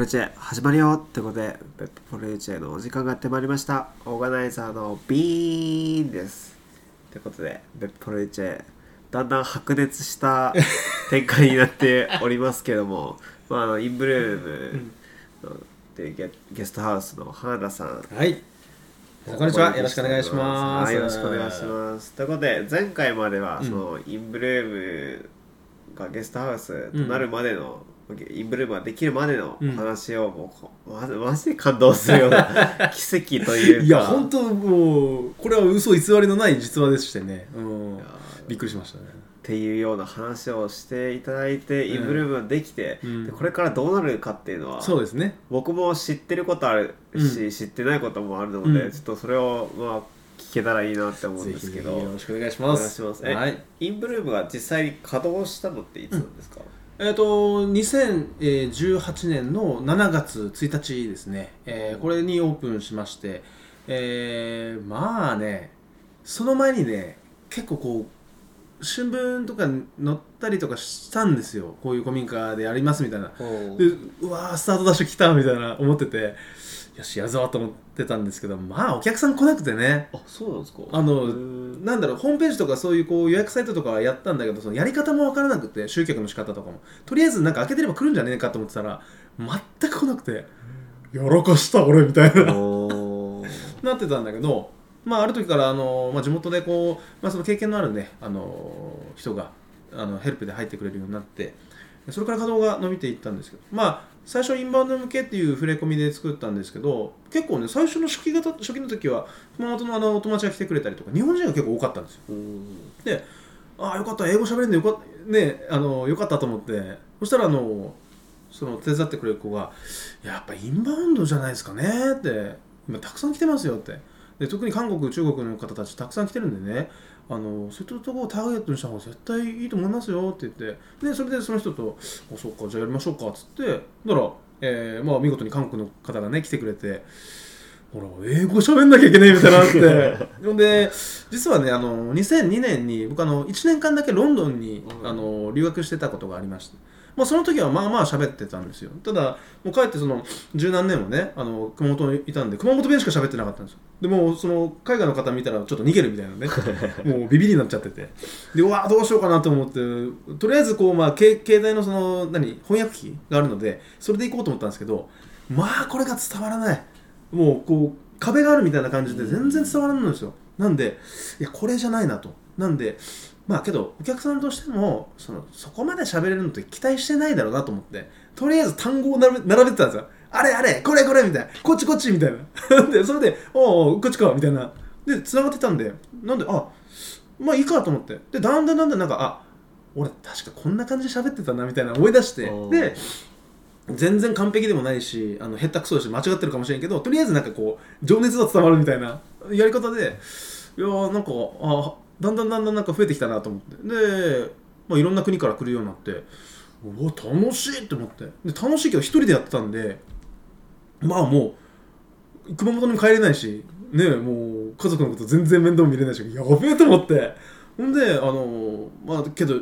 ポルチェ始まるよってことでベッポルチェのお時間がやってまいりましたオーガナイザーのビーンですということでベッポルチェだんだん白熱した展開になっておりますけども まああのインブルームのでゲゲストハウスの花田さんはい。こんにちは。よろしくお願いします。はい、よろしくお願いします。ということで、前回までは、うんその、インブルームがゲストハウスとなるまでの、インブルームができるまでのうん話を、もうこ、まじ、マジで感動するような 奇跡というか。いや、本当もう、これは嘘偽りのない実話でしてね。うん。びっくりしましたね。っていうような話をしていただいて、うんインブルームができて、うんでこれからどうなるかっていうのは、そうですね。僕も知ってることあるし、うん知ってないこともあるので、うんちょっとそれを、まあ、聞けたらいいなって思うんですけど。よろしくお願いしお願います。します。え、はい。インブルームが実際に稼働したのっていつなんですか、えっ、と、2018年の7月1日ですね。えーこれにオープンしまして、えーまあね、その前にね、結構こう、新聞とかに載ったりとかしたんですよ。こういう古民家でやりますみたいな。でうわースタートダッシュ来たみたいな思っててよしやるぞと思ってたんですけどまあお客さん来なくてね。あ、そうなんですか。あのなんだろうホームページとかそういうこう予約サイトとかはやったんだけどそのやり方も分からなくて集客の仕方とかも。とりあえずなんか開けてれば来るんじゃねえかと思ってたら全く来なくてやらかした俺みたいな。なってたんだけどまあある時からあの、まあ、地元でこう、まあ、その経験のあるねあの人があのヘルプで入ってくれるようになってそれから稼働が伸びていったんですけどまあ最初インバウンド向けっていう触れ込みで作ったんですけど結構ね最初の初期型初期の時は熊本のあのお友達が来てくれたりとか日本人が結構多かったんですよ。うん。でああよかった英語喋れるのよかったねあのよかったと思って。そしたらあのその手伝ってくれる子が「やっぱインバウンドじゃないですかね」って「今たくさん来てますよ」って。で特に韓国中国の方たちたくさん来てるんでねあのそういったところをターゲットにした方が絶対いいと思いますよって言ってでそれでその人と「あそうかじゃあやりましょうか」っつってだから、えーまあ、見事に韓国の方がね来てくれてほら英語喋んなきゃいけないみたいになって。ほ んで実はねあの2002年に僕あの1年間だけロンドンに、うん。あの留学してたことがありまして、まあ、その時はまあまあ喋ってたんですよ。ただもう帰ってその十何年もねあの熊本にいたんで熊本弁しか喋ってなかったんですよ。でもうその海外の方見たらちょっと逃げるみたいなね。もうビビりになっちゃってて。でうわどうしようかなと思ってとりあえずこう、まあ、け携帯のその何翻訳機があるのでそれで行こうと思ったんですけどまあこれが伝わらない。もうこう壁があるみたいな感じで全然伝わらないんですよ。なんでいやこれじゃないなと。なんでまあけどお客さんとしてもそのそこまで喋れるのって期待してないだろうなと思ってとりあえず単語を並べ並べてたんですよ。あれあれこれこれみたいな。こっちこっち みたいな。でそれでおうおうこっちかみたいな。で繋がってたんでなんであまあいいかと思って。でだんだんだんだんなんかあ俺確かこんな感じで喋ってたなみたいな思い出して。で全然完璧でもないしあの下手くそだし間違ってるかもしれんけどとりあえずなんかこう情熱が伝わるみたいなやり方でいやーなんかあだんだんだんだんなんか増えてきたなと思って。で、まあ、いろんな国から来るようになってうわ楽しいって思って。で楽しいけど一人でやってたんでまあもう熊本にも帰れないしねもう家族のこと全然面倒見れないしやべえと思って。ほんであのまあけど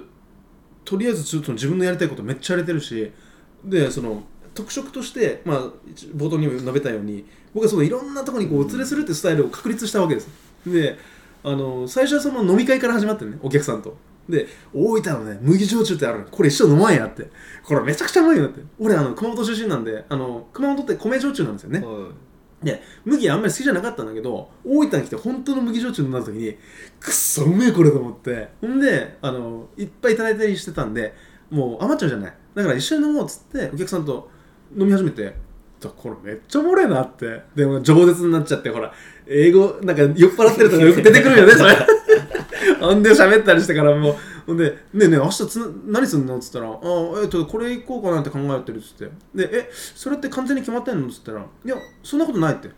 とりあえずちょっと自分のやりたいことめっちゃやれてるしでその特色として、まあ、冒頭にも述べたように僕はそのいろんなとこにこうお連れするってスタイルを確立したわけです。であの最初はその飲み会から始まってねお客さんと。で大分のね麦焼酎ってあるの。これ一生飲まんやって。これめちゃくちゃうまいよって。俺あの熊本出身なんであの熊本って米焼酎なんですよね。はで麦あんまり好きじゃなかったんだけど大分に来て本当の麦焼酎飲んだ時にくっそうめえこれと思って。ほんであのいっぱいいただいたりしてたんでもう余っちゃうじゃない。だから一緒に飲もうっつってお客さんと飲み始めてだこれめっちゃおもれえなって。でも饒舌になっちゃってほら英語なんか酔っ払ってるとかよく出てくるよねそれ。ほんで喋ったりしてからもう。ほんで「ねえねえ明日つ何すんの?」っつったら「あえっとこれ行こうかなって考えてる」っつって。で「えそれって完全に決まってんの?」っつったら「いやそんなことない」って。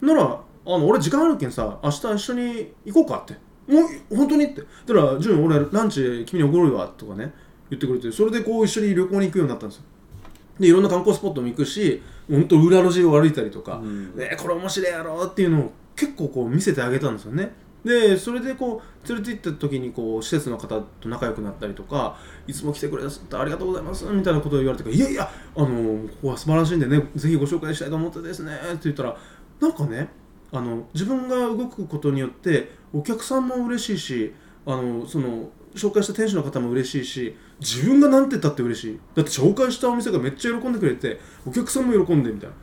ならあの俺時間あるけんさ明日一緒に行こうかって。もう本当にって。だから「潤俺ランチ君におごるわ」とかね言ってくれてそれでこう一緒に旅行に行くようになったんですよ。でいろんな観光スポットも行くし本当裏路地を歩いたりとか、うん。ね、これ面白いやろっていうのを結構こう見せてあげたんですよね。でそれでこう連れて行った時にこう施設の方と仲良くなったりとかいつも来てくれてありがとうございますみたいなことを言われていやいやあのここは素晴らしいんでねぜひご紹介したいと思ってですねって言ったらなんかねあの自分が動くことによってお客さんも嬉しいしあのその紹介した店主の方も嬉しいし自分がなんて言ったって嬉しい。だって紹介したお店がめっちゃ喜んでくれてお客さんも喜んでみたいな。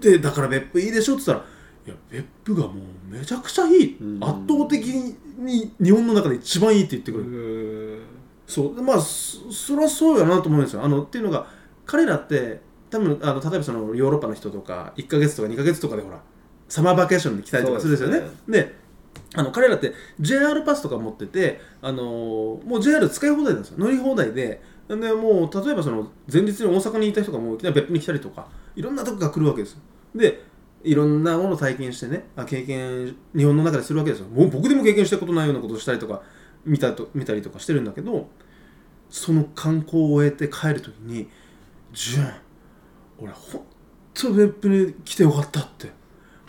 でだから別府いいでしょって言ったらいや別府がもうめちゃくちゃいい、うん。圧倒的に日本の中で一番いいって言ってくれる、そう。でまあそそりゃそうやなと思うんですよ。あのっていうのが彼らって多分あの例えばそのヨーロッパの人とか1ヶ月とか2ヶ月とかでほらサマーバケーションで来たりとかするんですよね。であの彼らって JR パスとか持ってて、あのーもう JR 使い放題なんですよ。乗り放題で。でもう例えばその前日に大阪にいた人がもういきなり別府に来たりとかいろんなとこが来るわけですよ。でいろんなものを体験してね経験日本の中でするわけですよ。もう僕でも経験したことないようなことをしたりとか見たと見たりとかしてるんだけどその観光を終えて帰るときに「ジュン俺ほんと別府に来てよかった」って。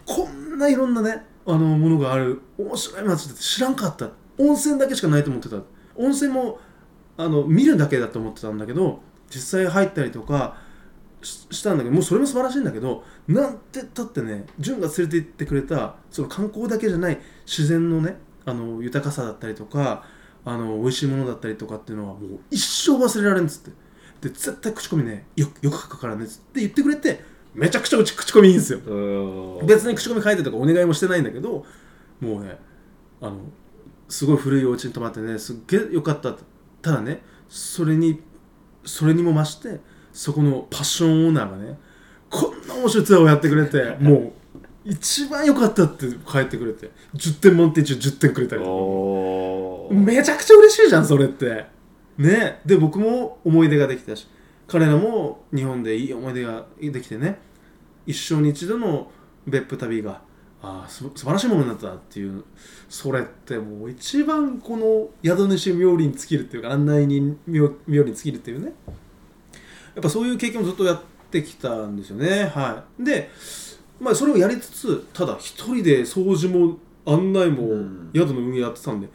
こんないろんなねあのものがある。面白い街だって知らんかった。温泉だけしかないと思ってた。温泉もあの見るだけだと思ってたんだけど実際入ったりとかししたんだけどもうそれも素晴らしいんだけどなんてったってね潤が連れて行ってくれたその観光だけじゃない自然のねあの豊かさだったりとかあの美味しいものだったりとかっていうのはもう一生忘れられんっつって。で絶対口コミねよよく書くからねっつって言ってくれてめちゃくちゃうち口コミいいんですよ。うん。別に口コミ書いてとかお願いもしてないんだけどもうねあのすごい古いお家に泊まってねすっげえ良かった。ただねそれにそれにも増してそこのパッションオーナーがねこんな面白いツアーをやってくれて もう一番良かったって帰ってくれて10点満点中10点くれたりめちゃくちゃ嬉しいじゃんそれって。ね。で僕も思い出ができたし彼らも日本でいい思い出ができてね一生に一度の別府旅がああす素晴らしいものになったっていうそれってもう一番この宿主冥利に尽きるっていうか案内人冥冥利に尽きるっていうね。やっぱそういう経験をずっとやってきたんですよね。はい。でまあそれをやりつつただ一人で掃除も案内もうん。宿の運営やってたんで、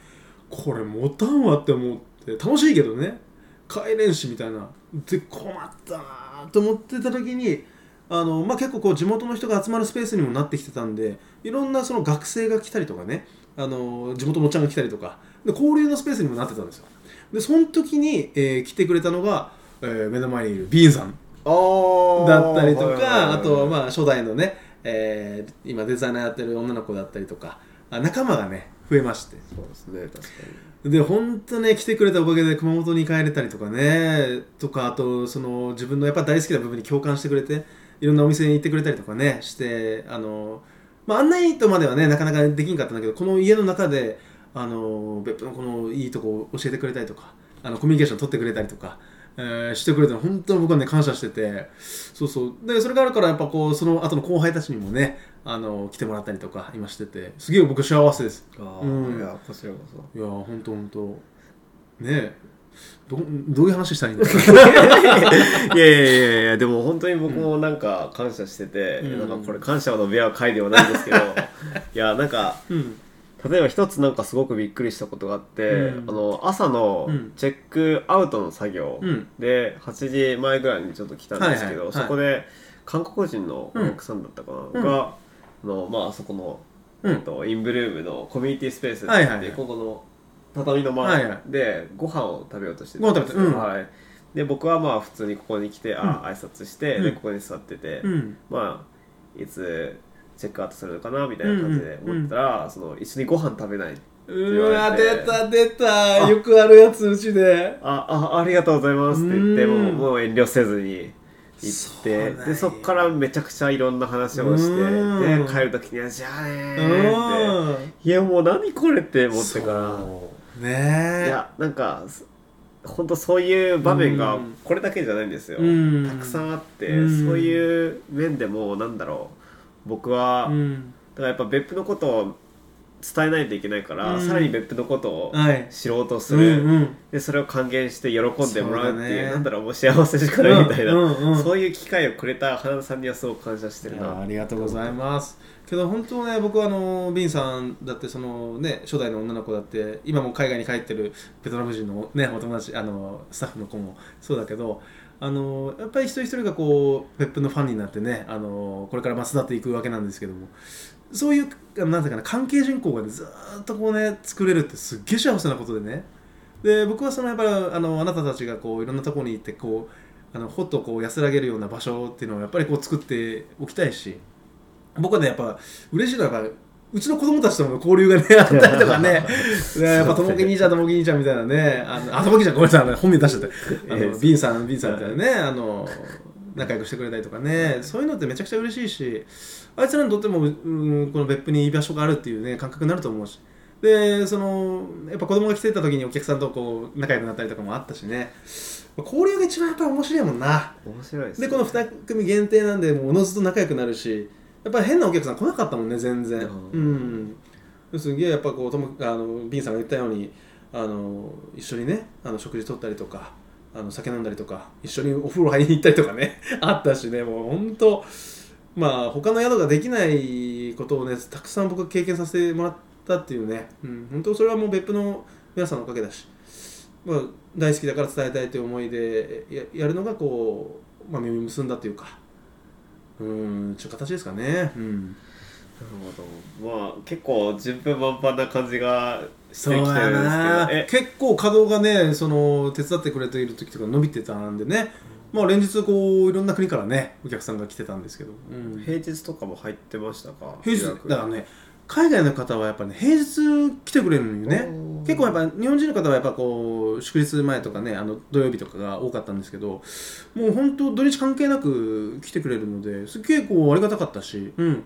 これ持たんわって思って楽しいけどね。帰れんしみたいな。で困ったなと思ってた時にあの、まあ、結構こう地元の人が集まるスペースにもなってきてたんでいろんなその学生が来たりとかねあの地元のおっちゃんが来たりとかで交流のスペースにもなってたんですよ。でその時に、えー来てくれたのが、えー目の前にいるビーンさんだったりとはいはいはいかあとはまあ初代のね、えー今デザイナーやってる女の子だったりとかあ仲間がね増えまして。そうですね確かで本当ね来てくれたおかげで熊本に帰れたりとかねとかあとその自分のやっぱ大好きな部分に共感してくれていろんなお店に行ってくれたりとかねしてあの、まあ、案内とまではねなかなかできんかったんだけどこの家の中であの別府のこのいいとこを教えてくれたりとかあのコミュニケーション取ってくれたりとか、えーしてくれたの本当に僕はね感謝しててそうそう。でそれがあるからやっぱこうその後の後輩たちにもねあの来てもらったりとか今しててすげえ僕幸せです。にあうん。ーいやこちらこそ。いやーほんとほんとねえどどういう話したらいいん いやいやいやいやでも本当に僕もなんか感謝してて、うん。なんかこれ感謝のベア会ではないんですけど いやなんかうん。例えば一つなんかすごくびっくりしたことがあって、うん。あの朝のうん。チェックアウトの作業うん。で8時前ぐらいにちょっと来たんですけど、そこで韓国人のお客さんだったかな、うん。があのまああそこの、うん。えっと、インブルームのコミュニティスペースってはいはい。ここの畳のはいはい。前でご飯を食べようとしてご飯食べてうん。はい、で僕はまあ普通にここに来て、あ挨拶して、うん。でここに座ってて、うん。まあいつチェックアウトするのかなみたいな感じで思ったら、その一緒にご飯食べないうわ言われて。出た出た。よくあるやつうちで。ああありがとうございますって言ってうん。もうもう遠慮せずに行ってそうなんや。でそっからめちゃくちゃいろんな話をしてうん。で帰る時には「じゃあねー」って。いやもう何これって思ってからねえ。いやなんかす本当そういう場面がうん。これだけじゃないんですよ。うん。たくさんあってうん。そういう面でもなんだろう。僕はうん。だからやっぱ別府のことを伝えないといけないから、うん。さらに別府のことをはい知ろうとすうる、んうん。でそれを還元して喜んでもらうっていうそうだね。なんだろうもう幸せしかないみたいな、うんうんうんそういう機会をくれた花田さんにはすごく感謝してるな。ありがとうございます。けど本当ね僕はあのビンさんだってそのね初代の女の子だって今も海外に帰ってるベトナム人のねお友達あのスタッフの子もそうだけどあのやっぱり一人一人がこう別府のファンになってねあのこれからマスダっていくわけなんですけどもそういうなんていうかな関係人口がねずーっとこうね作れるってすっげえ幸せなことでね。で僕はそのやっぱりあのあなたたちがこういろんなところに行ってこうあのほっとこう安らげるような場所っていうのをやっぱりこう作っておきたいし僕はねやっぱ嬉しいのはうちの子供たちとの交流がねあったりとかね。でやっぱともき兄ちゃんともき兄ちゃんみたいなねあのあともきちゃんごめんなさい本名出しちゃって。あのビンさんビンさんみたいなねあの仲良くしてくれたりとかね。そういうのってめちゃくちゃ嬉しいしあいつらにとっても、うん、この別府に居場所があるっていうね感覚になると思うし。でそのやっぱ子供が来てた時にお客さんとこう仲良くなったりとかもあったしね。交流が一番やっぱ面白いもんな。面白いですでこの2組限定なんでもうおのずと仲良くなるしやっぱり変なお客さん来なかったもんね全然。ううん。すげえやっぱこうともあのビンさんが言ったようにあの一緒にねあの食事取ったりとかあの酒飲んだりとか一緒にお風呂入りに行ったりとかね あったしねもう本当まあ他の宿ができないことをねたくさん僕は経験させてもらったっていうね、うん、本当それはもう別府の皆さんのおかげだし、まあ、大好きだから伝えたいという思いでややるのがこう、まあ、耳結んだというかうんちゅう形ですかね、うん、なるほど。まあ結構順風満帆な感じがしてきてるんですけどえ。結構稼働がねその手伝ってくれている時とか伸びてたんでね、まあ連日こういろんな国からねお客さんが来てたんですけど、うん。平日とかも入ってましたか？平日だからね海外の方はやっぱね平日来てくれるのよね。結構やっぱ日本人の方はやっぱこう祝日前とかねあの土曜日とかが多かったんですけどもう本当土日関係なく来てくれるのですっげえこうありがたかったし。うん。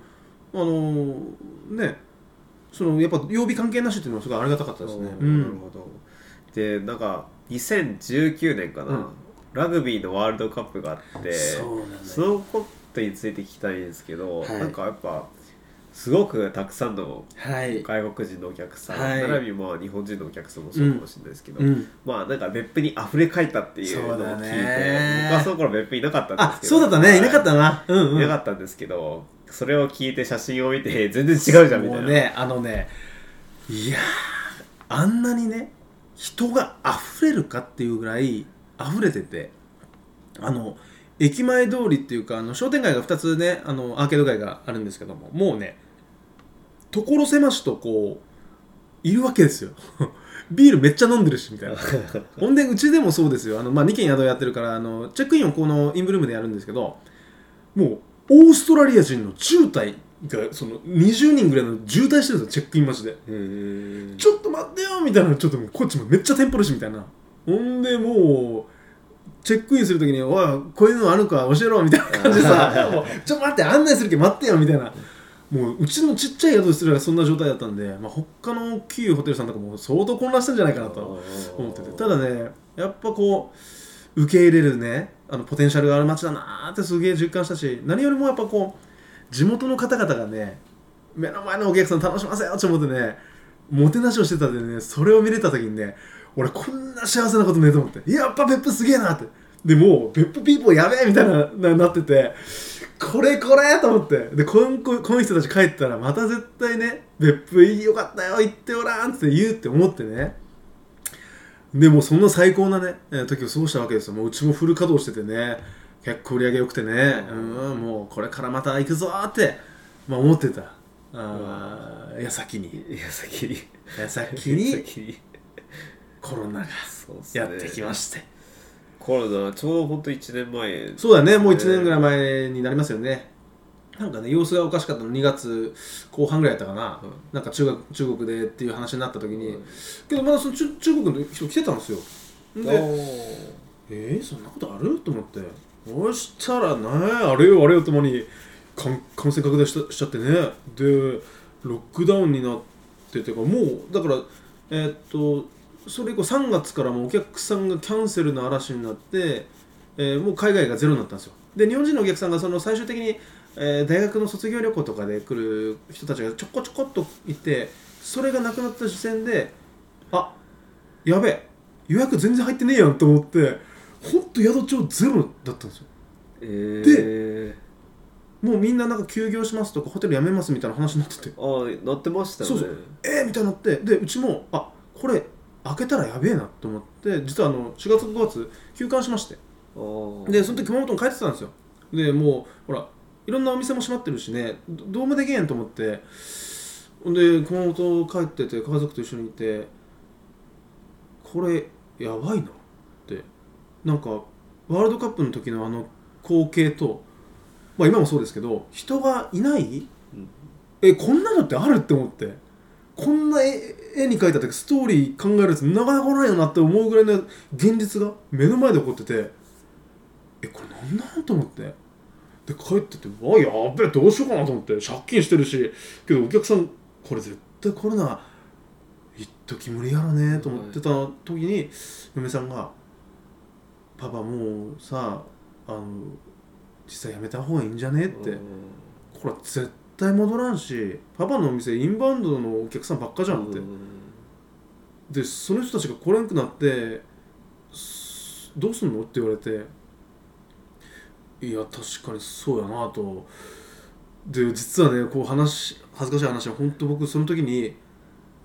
あのーねそのやっぱ曜日関係なしっていうのはすごいありがたかったですね。おーなるほど。でなんか2019年かな、うん。ラグビーのワールドカップがあってそのことについて聞きたいんですけど、はい。なんかやっぱすごくたくさんのはい。外国人のお客さん、はい。並びにまあ日本人のお客さんもそうかもしれないですけど、うん。まあなんか別府に溢れ返ったっていうのを聞いて、ね。僕はその頃別府いなかったんあですけど。そうだったね。いなかったはな。うんうん。いいなかったんですけどそれを聞いて写真を見て全然違うじゃんみたいな、もうねあのねいやーあんなにね人が溢れるかっていうぐらい溢れててあの駅前通りっていうかあの商店街が2つねあのアーケード街があるんですけどももうね所狭しとこういるわけですよ。ビールめっちゃ飲んでるしみたいな。ほんでうちでもそうですよ。あの、まあ、2軒宿やってるからあのチェックインをこのインブルームでやるんですけどもうオーストラリア人の渋滞がその20人ぐらいの渋滞してるんですよチェックイン待ちで。ちょっと待ってよみたいなちょっともうこっちもめっちゃテンポるしみたいな。ほんでもうチェックインするときに「おいこういうのあるか教えろ」みたいな感じでさ もう「ちょっと待って案内するけど待ってよ」みたいな。もううちのちっちゃい宿すらそんな状態だったんで、まあ、他の大きいホテルさんとかも相当混乱したんじゃないかなと思ってて。ただねやっぱこう受け入れるねあのポテンシャルがある街だなーってすげえ実感したし何よりもやっぱこう地元の方々がね目の前のお客さん楽しませよって思ってねもてなしをしてたんでねそれを見れた時にね俺こんな幸せなことねえと思ってやっぱ別府すげえなって。でもう別府ピーポーやべえみたいなななっててこれこれと思って。でこのここの人たち帰ったらまた絶対ね別府いいよかったよ行っておらんって言うって思ってね。でもうそんな最高なね、えー時を過ごしたわけですよ。もううちもフル稼働しててね結構売り上げ良くてね。うんもうこれからまた行くぞーって、まあ、思ってた。あー矢先に。いや先に矢先に。コロナがやってきまして。コロナちょうど本当1年前そうだね。もう1年ぐらい前になりますよねなんかね様子がおかしかったの2月後半ぐらいやったかな、うん。なんか中国中国でっていう話になった時に、うん。けどまだその中中国の人来てたんですよ。おでー。えー、そんなことある？と思って。そしたらねあれよあれよともに感感染拡大ししちゃってね。でロックダウンになっててかもうだからえーっとそれ以降3月からもうお客さんがキャンセルの嵐になって、えーもう海外がゼロになったんですよ。で日本人のお客さんがその最終的に、えー大学の卒業旅行とかで来る人たちがちょこちょこっといてそれがなくなった時点であやべえ予約全然入ってねえやんと思ってほんと宿帳ゼロだったんですよ。えもうみんななんか休業しますとかホテル辞めますみたいな話になってて。ー、あ乗ってましたよね。そうそう。えー、みたいになってでうちもあこれ開けたらやべえなと思って実はあの4月5月休館しまして。あー。でその時熊本に帰ってたんですよ。でもうほらいろんなお店も閉まってるしね。どどうもできへんと思って。ほんで熊本帰ってて家族と一緒にいてこれやばいなって。なんかワールドカップの時のあの光景とまあ今もそうですけど人がいない、うん。えこんなのってあるって思って。こんな絵絵に描いた時ストーリー考えるやつなかなかないよなって思うぐらいの現実が目の前で起こっててえこれなんなんと思ってで帰っててうわやっべえどうしようかなと思って借金してるしけどお客さんこれ絶対コロナ一時無理やろねと思ってた時に嫁さんが「パパもうさあの実際やめた方がいいんじゃね?」ってうんこれ絶対戻らんしパパのお店インバウンドのお客さんばっかじゃんって。うん。でその人たちが来れんくなってすどうすんの？って言われていや確かにそうやなと。で実はねこう話恥ずかしい話は本当僕その時に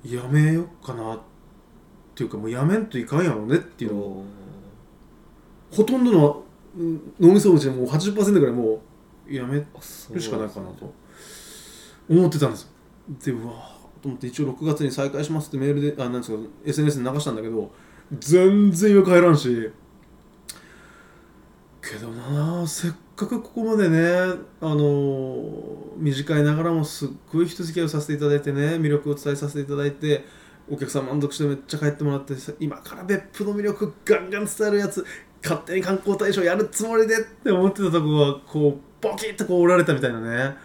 やめようかなっていうかもうやめんといかんやろうねっていうのをほとんどのうん脳みそのうちでもう80%ぐらいもうやめるしかないかなと思ってたんですよ。でうわーと思って一応6月に再開しますってメールであなんですか SNS で流したんだけど全然予約入らんしけどなせっかくここまでねあの短いながらもすっごい人付き合いをさせていただいてね魅力を伝えさせていただいてお客さん満足してめっちゃ帰ってもらって今から別府の魅力ガンガン伝えるやつ勝手に観光大使やるつもりでって思ってたとこがこうボキッとこう折られたみたいなね。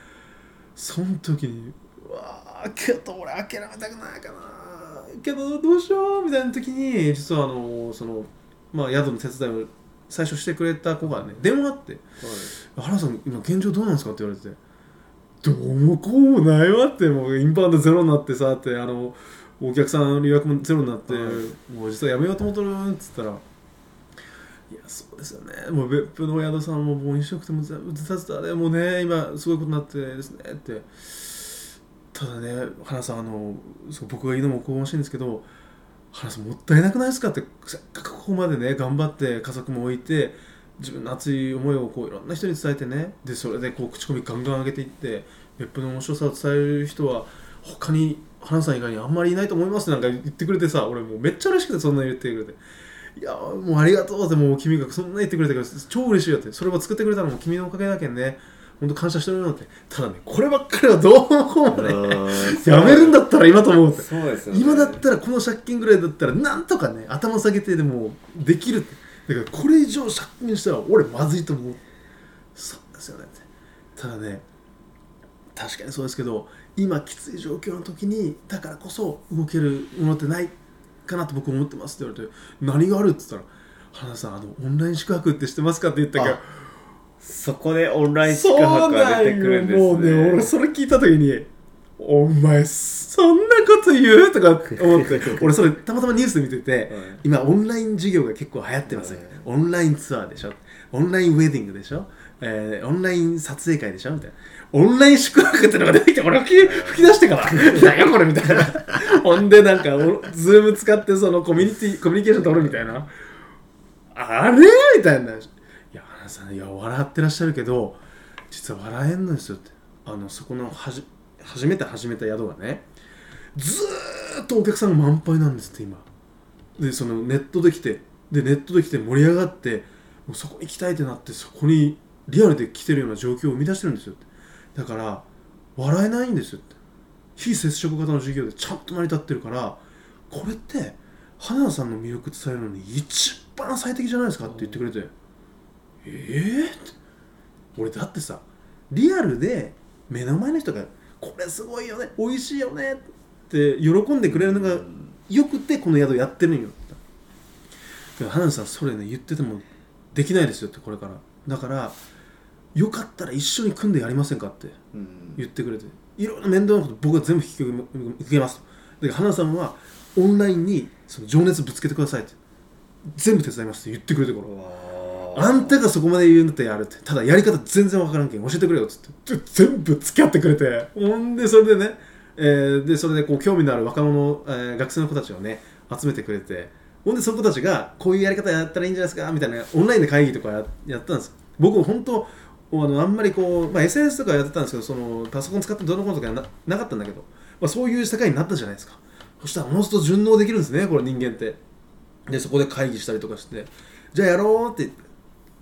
その時にうわーけど俺諦めたくないかな。けどどうしようみたいな時に実はあのそのまあ宿の手伝いを最初してくれた子がね電話があって「原さん今現状どうなんですか?」って言われて「どうもこうもないわ」ってもうインバウンドゼロになってさってあのお客さんの予約もゼロになって、はい。もう実はやめようと思ってるっつったら「いやそうですよね。もう別府の宿さんももう飲食店も全部ずたずたでもうね今すごいことになってですね」って。ただね原さんあのそう僕が言うのもおこがましいんですけど原さんもったいなくないですかってせっかくここまでね頑張って家族も置いて自分の熱い思いをこういろんな人に伝えてね。でそれでこう口コミガンガン上げていって別府の面白さを伝える人は他に原さん以外にあんまりいないと思いますなんか言ってくれてさ俺もうめっちゃ嬉しくてそんな言ってくれて。いやもうありがとうってもう君がそんな言ってくれたから超嬉しいよって。それを作ってくれたのも君のおかげだけんね。本当感謝してるよって。ただねこればっかりはどうもね。やめるんだったら今と思うって。そうですよね。今だったらこの借金ぐらいだったらなんとかね頭下げてでもできるって。だからこれ以上借金したら俺まずいと思う。そうですよね。ただね確かにそうですけど今きつい状況の時にだからこそ動けるものってないかなと僕思ってますって言われて何があるって言ったら「花さんあのオンライン宿泊って知ってますか?」って言ったからあそこでオンライン宿泊が出てくるんですね。もうね俺それ聞いた時に「お前そんなこと言う?」とか思って 俺それたまたまニュースで見てて、今オンライン授業が結構流行ってますよ、はい。オンラインツアーでしょ？オンラインウェディングでしょ、えーオンライン撮影会でしょ？みたいな。オンライン宿泊ってのが出てきて俺吹き吹き出してから何やこれみたいな。ほんでなんかお Zoom 使ってそのコミュニティコミュニケーション取るみたいな。あれ？みたいなさんいや笑ってらっしゃるけど実は笑えんのですよって。あのそこのはじ初めて始めた宿がねずーっとお客さんが満杯なんですって今。でそのネットで来てでネットで来て盛り上がってもうそこ行きたいってなってそこにリアルで来てるような状況を生み出してるんですよって。だから笑えないんですよって。非接触型の授業でちゃんと成り立ってるからこれって花田さんの魅力伝えるのに一番最適じゃないですかって言ってくれて。ええって。俺だってさリアルで目の前の人がこれすごいよね美味しいよねって喜んでくれるのがよくてこの宿やってるんよけど花田さんそれね言っててもできないですよってこれから。だからよかったら一緒に組んでやりませんかってうん。言ってくれて。いろんな面倒なこと僕は全部引き受けます。とから花さんはオンラインにその情熱ぶつけてくださいって全部手伝いますって言ってくれてからあんたがそこまで言うんだったらやるって。ただやり方全然わからんけん。教えてくれよっつって。全部付き合ってくれて。ほんでそれでね、えーでそれでこう興味のある若者、えー学生の子たちをね集めてくれて。ほんでその子たちがこういうやり方やったらいいんじゃないですかみたいなオンラインで会議とかやったんです。僕も本当あのあんまりこう、まあ、SNS とかやってたんですけどそのパソコン使ってどのことかななかったんだけど、まあ、そういう世界になったじゃないですか。そしたらおのずと順応できるんですねこれ人間って。でそこで会議したりとかして。じゃあやろうって言って。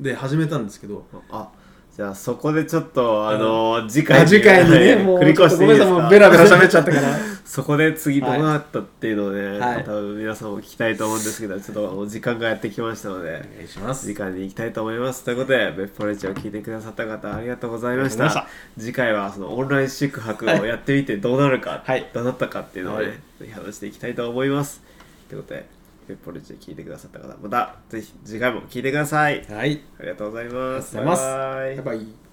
で始めたんですけどあじゃあそこでちょっとあの次回あ次回にねもう繰り越していいですちょっとごめんなさいもかうベラベラ喋っちゃったから。そこで次どうなったっていうのをね、はい。多分皆さんも聞きたいと思うんですけどちょっともう時間がやってきましたのでお願いします。次回に行きたいと思います。ということでベッポレチを聞いてくださった方ありがとうございました。次回はそのオンライン宿泊をやってみてどうなるか、はい。どうなったかっていうのをね、はい。ぜひ話していきたいと思います。ということでベッポレチを聞いてくださった方またぜひ次回も聞いてください。はい。ありがとうございます。バイバイ